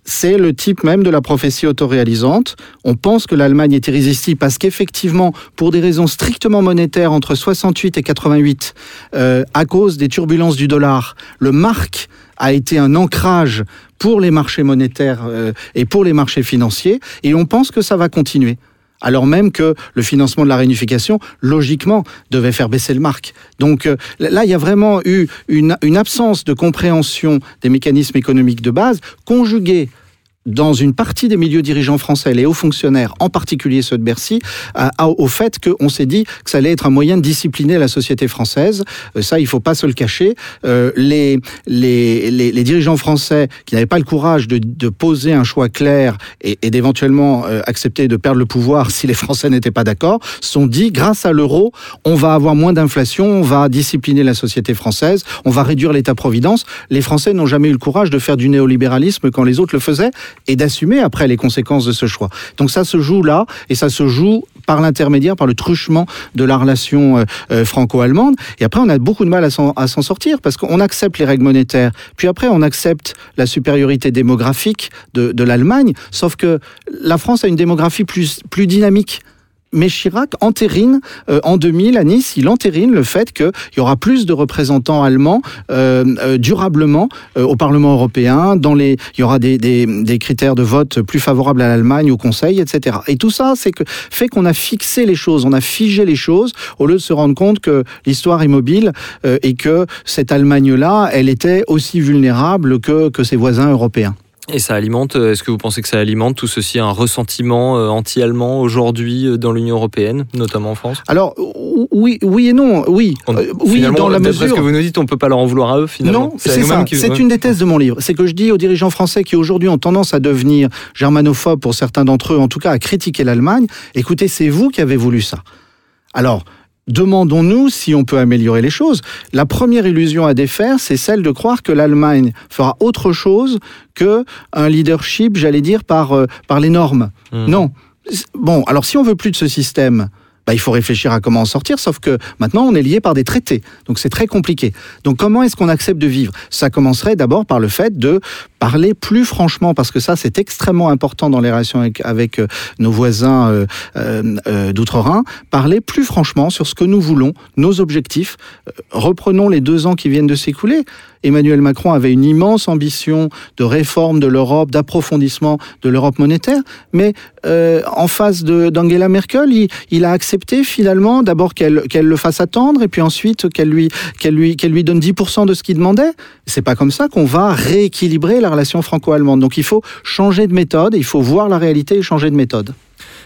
C'est le type même de la prophétie autoréalisante. On pense que l'Allemagne est irrésistible parce qu'effectivement, pour des raisons strictement monétaires, entre 68 et 88, euh, à cause des turbulences du dollar, le mark a été un ancrage pour les marchés monétaires euh, et pour les marchés financiers, et on pense que ça va continuer. Alors même que le financement de la réunification, logiquement, devait faire baisser le marque. Donc euh, là, il y a vraiment eu une, une absence de compréhension des mécanismes économiques de base, conjuguée dans une partie des milieux dirigeants français, les hauts fonctionnaires, en particulier ceux de Bercy, au fait qu'on s'est dit que ça allait être un moyen de discipliner la société française. Euh, ça, il faut pas se le cacher. Euh, les, les, les, dirigeants français qui n'avaient pas le courage de, de poser un choix clair et, d'éventuellement euh, accepter de perdre le pouvoir si les Français n'étaient pas d'accord, sont dit, grâce à l'euro, on va avoir moins d'inflation, on va discipliner la société française, on va réduire l'État-providence. Les Français n'ont jamais eu le courage de faire du néolibéralisme quand les autres le faisaient et d'assumer après les conséquences de ce choix. Donc ça se joue là, et ça se joue par l'intermédiaire, par le truchement de la relation euh, euh, franco-allemande. Et après, on a beaucoup de mal à s'en sortir, parce qu'on accepte les règles monétaires, puis après, on accepte la supériorité démographique de, l'Allemagne, sauf que la France a une démographie plus dynamique. Mais Chirac entérine euh, en 2000 à Nice, il entérine le fait qu'il y aura plus de représentants allemands euh, euh, durablement euh, au Parlement européen. Dans les, il y aura des, des, des critères de vote plus favorables à l'Allemagne, au Conseil, etc. Et tout ça, c'est que fait qu'on a fixé les choses, on a figé les choses, au lieu de se rendre compte que l'histoire est mobile euh, et que cette Allemagne-là, elle était aussi vulnérable que, que ses voisins européens. Et ça alimente, euh, est-ce que vous pensez que ça alimente tout ceci, un ressentiment euh, anti-allemand aujourd'hui euh, dans l'Union européenne, notamment en France? Alors oui, oui et non, oui, On- Euh, oui dans la d'après ce mesure. que vous nous dites, on peut pas leur en vouloir à eux finalement. Non, c'est ça. qui- C'est une des thèses de mon livre. C'est que je dis aux dirigeants français qui aujourd'hui ont tendance à devenir germanophobes pour certains d'entre eux, en tout cas à critiquer l'Allemagne. Écoutez, c'est vous qui avez voulu ça. Alors. Demandons-nous si on peut améliorer les choses. La première illusion à défaire, c'est celle de croire que l'Allemagne fera autre chose que un leadership, j'allais dire, par, euh, par les normes. Mhm. Non. Bon, alors si on veut plus de ce système, bah, il faut réfléchir à comment en sortir, sauf que maintenant on est lié par des traités. Donc c'est très compliqué. Donc comment est-ce qu'on accepte de vivre? Ça commencerait d'abord par le fait de parler plus franchement, parce que ça c'est extrêmement important dans les relations avec, euh, nos voisins euh, euh, d'outre-Rhin, parler plus franchement sur ce que nous voulons, nos objectifs. Reprenons les deux ans qui viennent de s'écouler. Emmanuel Macron avait une immense ambition de réforme de l'Europe, d'approfondissement de l'Europe monétaire, mais en face d'Angela Merkel, il a accepté finalement d'abord qu'elle qu'elle le fasse attendre et puis ensuite qu'elle lui, qu'elle lui, qu'elle lui donne 10% de ce qu'il demandait. C'est pas comme ça qu'on va rééquilibrer la relation franco-allemande. Donc il faut changer de méthode, il faut voir la réalité et changer de méthode.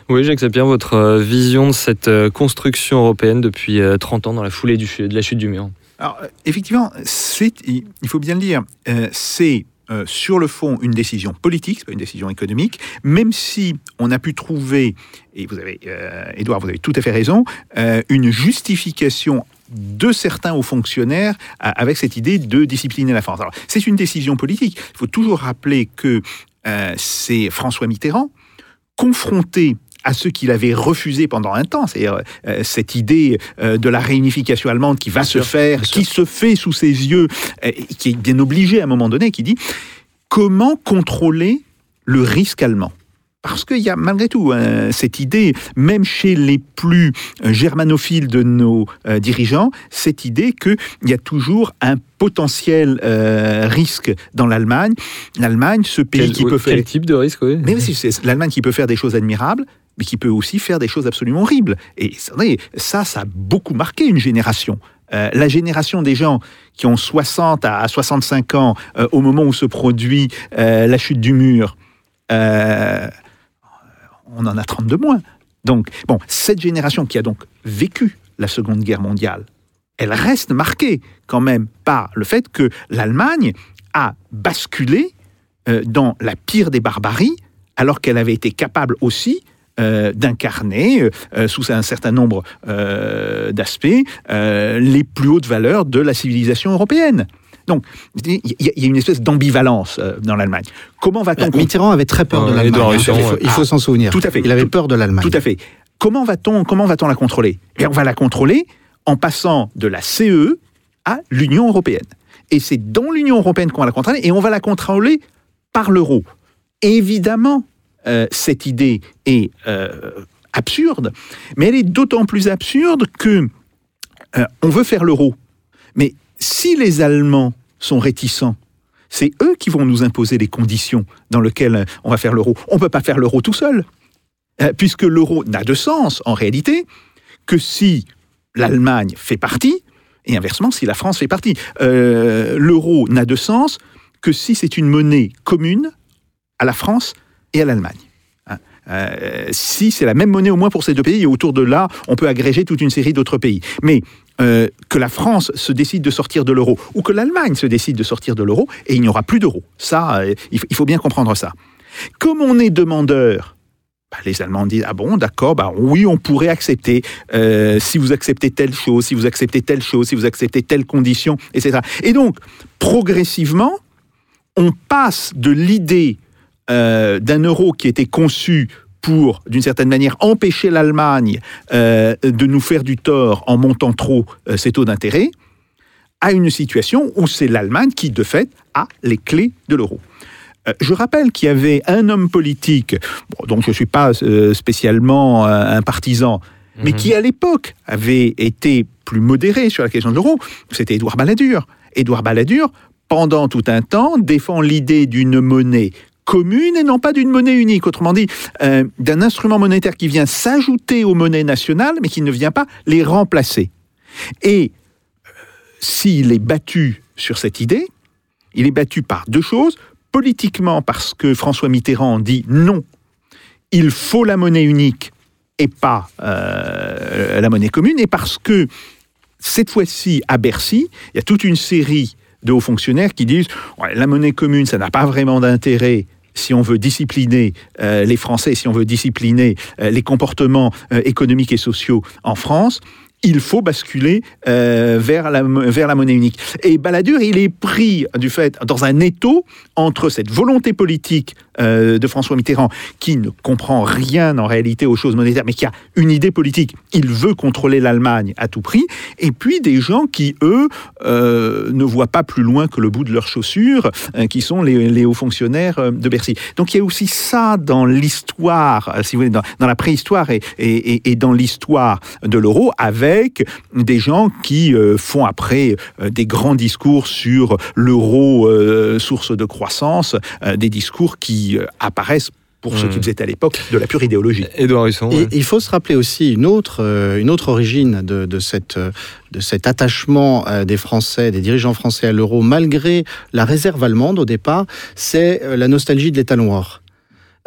Oui, Jacques Sapir, votre euh, vision de cette euh, construction européenne depuis euh, 30 ans dans la foulée du, de la chute du mur? Alors, euh, effectivement, c'est, il il faut bien le dire, euh, c'est euh, sur le fond une décision politique, pas une décision économique, même si on a pu trouver, et vous avez, euh, Edouard, vous avez tout à fait raison, euh, une justification de certains hauts fonctionnaires avec cette idée de discipliner la France. Alors, c'est une décision politique. Il faut toujours rappeler que euh, c'est François Mitterrand, confronté à ce qu'il avait refusé pendant un temps, c'est-à-dire euh, cette idée euh, de la réunification allemande qui va se sûr, faire, qui se fait sous ses yeux, euh, qui est bien obligé à un moment donné, qui dit comment contrôler le risque allemand? Parce qu'il y a malgré tout euh, cette idée, même chez les plus euh, germanophiles de nos euh, dirigeants, cette idée qu'il y a toujours un potentiel euh, risque dans l'Allemagne. L'Allemagne, ce pays Quel, qui oui, peut faire... quel type de risque, oui. Mais aussi, c'est l'Allemagne qui peut faire des choses admirables, mais qui peut aussi faire des choses absolument horribles. Et ça, ça a beaucoup marqué une génération. Euh, la génération des gens qui ont 60 à 65 ans euh, au moment où se produit euh, la chute du mur, on en a 32 moins. Donc, bon, cette génération qui a donc vécu la Seconde Guerre mondiale, elle reste marquée quand même par le fait que l'Allemagne a basculé dans la pire des barbaries, alors qu'elle avait été capable aussi d'incarner, euh, sous un certain nombre euh, d'aspects, euh, les plus hautes valeurs de la civilisation européenne. Donc, il y, a- une espèce d'ambivalence euh, dans l'Allemagne. Comment va-t-on... Mitterrand avait très peur Euh, de l'Allemagne. Hein. Il faut, s'en souvenir. Tout à fait. Il avait peur de l'Allemagne. Tout à fait. Comment va-t-on comment va-t-on la contrôler? Eh bien, on va la contrôler en passant de la CE à l'Union européenne. Et c'est dans l'Union européenne qu'on va la contrôler et on va la contrôler par l'euro. Évidemment, euh, cette idée est euh, absurde, mais elle est d'autant plus absurde que euh, on veut faire l'euro. Mais si les Allemands sont réticents, c'est eux qui vont nous imposer les conditions dans lesquelles on va faire l'euro. On ne peut pas faire l'euro tout seul, puisque l'euro n'a de sens en réalité que si l'Allemagne fait partie, et inversement si la France fait partie. L'euro n'a de sens que si c'est une monnaie commune à la France et à l'Allemagne. Hein. Euh, si c'est la même monnaie au moins pour ces deux pays, et autour de là, on peut agréger toute une série d'autres pays. Mais euh, que la France se décide de sortir de l'euro, ou que l'Allemagne se décide de sortir de l'euro, et il n'y aura plus d'euro. Ça, euh, il, faut- bien comprendre ça. Comme on est demandeur, bah, les Allemands disent ah bon d'accord bah oui on pourrait accepter si vous acceptez telle chose si vous acceptez telle chose si vous acceptez telle condition etc et donc progressivement on passe de l'idée euh, d'un euro qui était conçu pour, d'une certaine manière, empêcher l'Allemagne euh, de nous faire du tort en montant trop euh, ses taux d'intérêt, à une situation où c'est l'Allemagne qui, de fait, a les clés de l'euro. Je rappelle qu'il y avait un homme politique, bon, dont je ne suis pas spécialement un partisan, mais qui à l'époque avait été plus modéré sur la question de l'euro, c'était Édouard Balladur. Édouard Balladur, pendant tout un temps, défend l'idée d'une monnaie commune et non pas d'une monnaie unique. Autrement dit, euh, d'un instrument monétaire qui vient s'ajouter aux monnaies nationales, mais qui ne vient pas les remplacer. Et euh, s'il est battu sur cette idée, il est battu par deux choses. politiquement parce que François Mitterrand dit non, il faut la monnaie unique et pas euh, la monnaie commune, et parce que cette fois-ci, à Bercy, il y a toute une série de hauts fonctionnaires qui disent la monnaie commune, ça n'a pas vraiment d'intérêt si on veut discipliner euh, les Français, si on veut discipliner euh, les comportements euh, économiques et sociaux en France. Il faut basculer euh, vers, la, monnaie unique. Et Balladur, il est pris du fait dans un étau entre cette volonté politique euh, de François Mitterrand, qui ne comprend rien en réalité aux choses monétaires, mais qui a une idée politique. Il veut contrôler l'Allemagne à tout prix. Et puis des gens qui, eux, euh, ne voient pas plus loin que le bout de leurs chaussures, qui sont les, hauts fonctionnaires de Bercy. Donc il y a aussi ça dans l'histoire, si vous voulez, dans, la préhistoire et- et dans l'histoire de l'euro, avec des gens qui euh, font après euh, des grands discours sur l'euro, euh, source de croissance, des discours qui apparaissent pour ceux Mmh. qui faisaient à l'époque de la pure idéologie. Édouard Husson. Et ouais. il faut se rappeler aussi une autre, euh, une autre origine de, de, cette, de cet attachement euh, des Français, des dirigeants français à l'euro, malgré la réserve allemande au départ, c'est euh, la nostalgie de l'étalon or.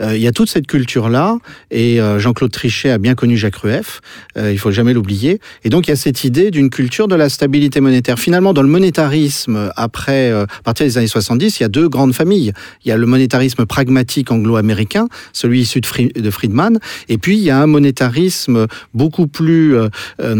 Euh, Il y a toute cette culture-là, et euh, Jean-Claude Trichet a bien connu Jacques Rueff, euh, il faut jamais l'oublier. Et donc il y a cette idée d'une culture de la stabilité monétaire. Finalement, dans le monétarisme, après, à partir des années 70, il y a deux grandes familles. Il y a le monétarisme pragmatique anglo-américain, celui issu de, Fri- de Friedman, et puis il y a un monétarisme beaucoup plus,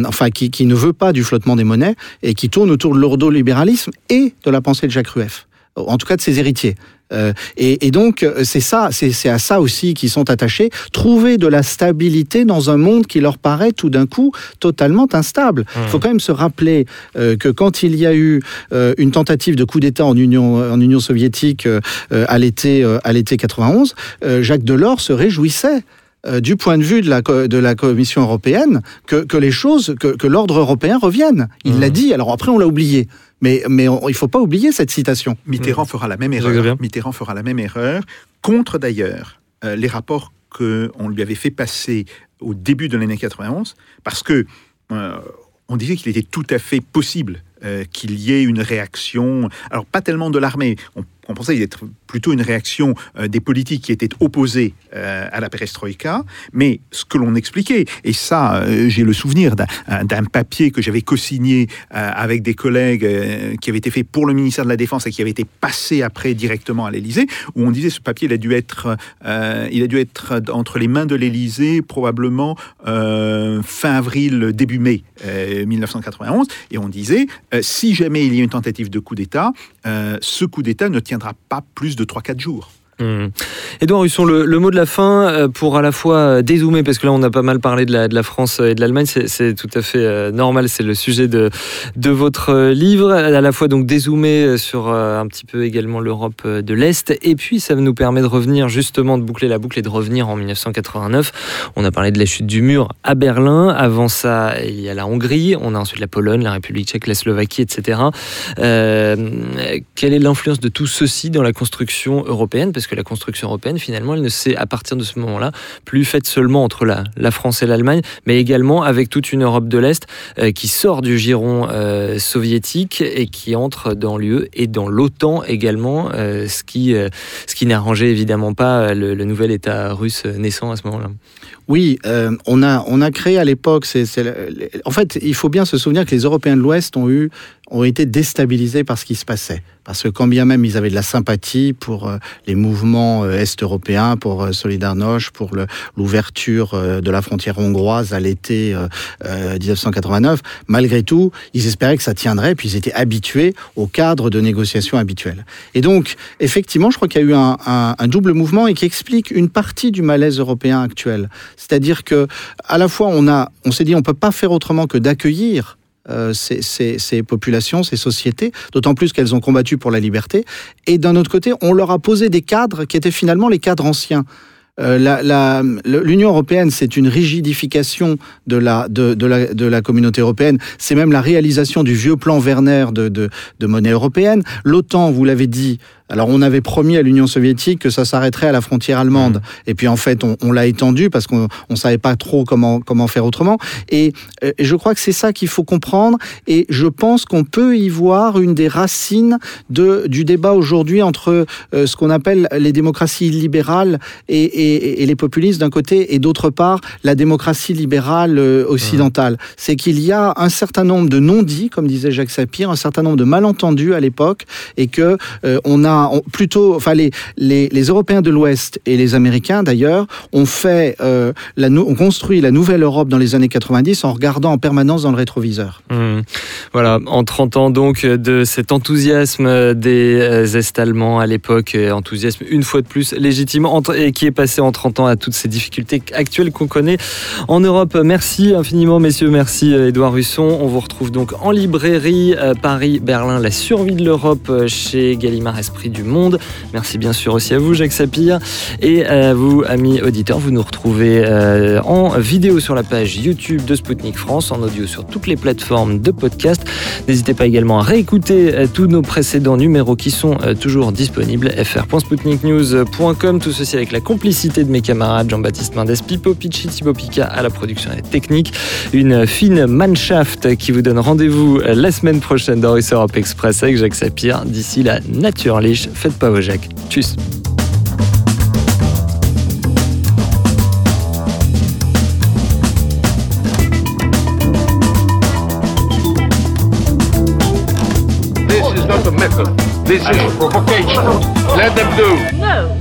enfin, qui, qui ne veut pas du flottement des monnaies et qui tourne autour de l'ordolibéralisme et de la pensée de Jacques Rueff, en tout cas de ses héritiers. Euh, et, et donc euh, c'est ça, c'est à ça aussi qu'ils sont attachés, trouver de la stabilité dans un monde qui leur paraît tout d'un coup totalement instable. Il faut quand même se rappeler euh, que quand il y a eu euh, une tentative de coup d'État en Union, en Union soviétique à l'été à l'été 91, euh, Jacques Delors se réjouissait euh, du point de vue de la, de la Commission européenne, que, que les choses, que, que l'ordre européen revienne. Il l'a dit, alors après on l'a oublié. Mais, mais on- il ne faut pas oublier cette citation. Mitterrand fera la même erreur. Mitterrand fera la même erreur. Contre d'ailleurs euh, les rapports qu'on lui avait fait passer au début de l'année 91, parce que euh, on disait qu'il était tout à fait possible euh, qu'il y ait une réaction, alors pas tellement de l'armée, on, on pensait qu'il y être plutôt une réaction euh, des politiques qui étaient opposés euh, à la perestroïka, mais ce que l'on expliquait, et ça euh, j'ai le souvenir d'un- papier que j'avais co-signé avec des collègues qui avait été fait pour le ministère de la Défense et qui avait été passé après directement à l'Élysée, où on disait ce papier il a dû être, il a dû être entre les mains de l'Élysée probablement fin avril, début mai euh, 1991, et on disait si jamais il y a une tentative de coup d'État, ce coup d'État ne tiendra pas plus de 3-4 jours. Hmm. Édouard Husson, le, mot de la fin euh, pour à la fois euh, dézoomer, parce que là on a pas mal parlé de la, France et de l'Allemagne, c'est- tout à fait euh, normal, c'est le sujet de, votre euh, livre, à la fois donc dézoomer euh, sur euh, un petit peu également l'Europe euh, de l'Est, et puis ça nous permet de revenir justement, de boucler la boucle et de revenir en 1989. On a parlé de la chute du mur à Berlin, avant ça il y a la Hongrie, on a ensuite la Pologne, la République tchèque, la Slovaquie, etc. Euh, quelle est l'influence de tout ceci dans la construction européenne? Parce que la construction européenne, finalement, elle ne s'est, à partir de ce moment-là, plus faite seulement entre la, France et l'Allemagne, mais également avec toute une Europe de l'Est euh, qui sort du giron euh, soviétique et qui entre dans l'UE et dans l'OTAN également, euh, ce qui, ce qui n'arrangeait évidemment pas le, nouvel État russe naissant à ce moment-là. Oui, on, a, on a créé à l'époque. en fait, il faut bien se souvenir que les Européens de l'Ouest ont eu ont été déstabilisés par ce qui se passait. Parce que quand bien même ils avaient de la sympathie pour euh, les mouvements euh, est-européens, pour euh, Solidarność, pour l'ouverture de la frontière hongroise à l'été euh, euh, 1989, malgré tout, ils espéraient que ça tiendrait, puis ils étaient habitués au cadre de négociation habituel. Et donc, effectivement, je crois qu'il y a eu un, double mouvement et qui explique une partie du malaise européen actuel. C'est-à-dire que, à la fois, on a, on s'est dit, on peut pas faire autrement que d'accueillir euh, ces, populations, ces sociétés, d'autant plus qu'elles ont combattu pour la liberté. Et d'un autre côté, on leur a posé des cadres qui étaient finalement les cadres anciens. Euh, L'Union européenne, c'est une rigidification de la, communauté européenne. C'est même la réalisation du vieux plan Werner de monnaie européenne. L'OTAN, vous l'avez dit, Alors on avait promis à l'Union soviétique que ça s'arrêterait à la frontière allemande. Mmh. Et puis en fait, on, on l'a étendu parce qu'on ne savait pas trop comment, comment faire autrement. Et, euh, et je crois que c'est ça qu'il faut comprendre. Et je pense qu'on peut y voir une des racines de, du débat aujourd'hui entre euh, ce qu'on appelle les démocraties libérales et, et- et les populistes d'un côté, et d'autre part la démocratie libérale euh, occidentale. C'est qu'il y a un certain nombre de non-dits, comme disait Jacques Sapir, un certain nombre de malentendus à l'époque, et que euh, on a plutôt, enfin les, les, Européens de l'Ouest et les Américains d'ailleurs ont fait, euh, la, ont construit la nouvelle Europe dans les années 90 en regardant en permanence dans le rétroviseur. Hmm. Voilà, en 30 ans donc de cet enthousiasme des euh, Est-Allemands à l'époque, euh, enthousiasme une fois de plus légitime et qui est passé en 30 ans à toutes ces difficultés actuelles qu'on connaît en Europe. Merci infiniment messieurs, merci Édouard Husson. On vous retrouve donc en librairie Paris-Berlin, la survie de l'Europe chez Gallimard Esprit du Monde. Merci bien sûr aussi à vous Jacques Sapir et à vous amis auditeurs. Vous nous retrouvez euh, en vidéo sur la page YouTube de Spoutnik France, en audio sur toutes les plateformes de podcast. N'hésitez pas également à réécouter euh, tous nos précédents numéros qui sont euh, toujours disponibles. fr.spoutniknews.com. Tout ceci avec la complicité de mes camarades Jean-Baptiste Mendes, Pipo Picci, Thibaut Pica à la production et technique. Une fine Mannschaft qui vous donne rendez-vous la semaine prochaine dans Russe Europe Express avec Jacques Sapir. D'ici là, Naturlich, faites pas vos Jacques. Tchuss. This is not a method. This is provocation. Let them do. No.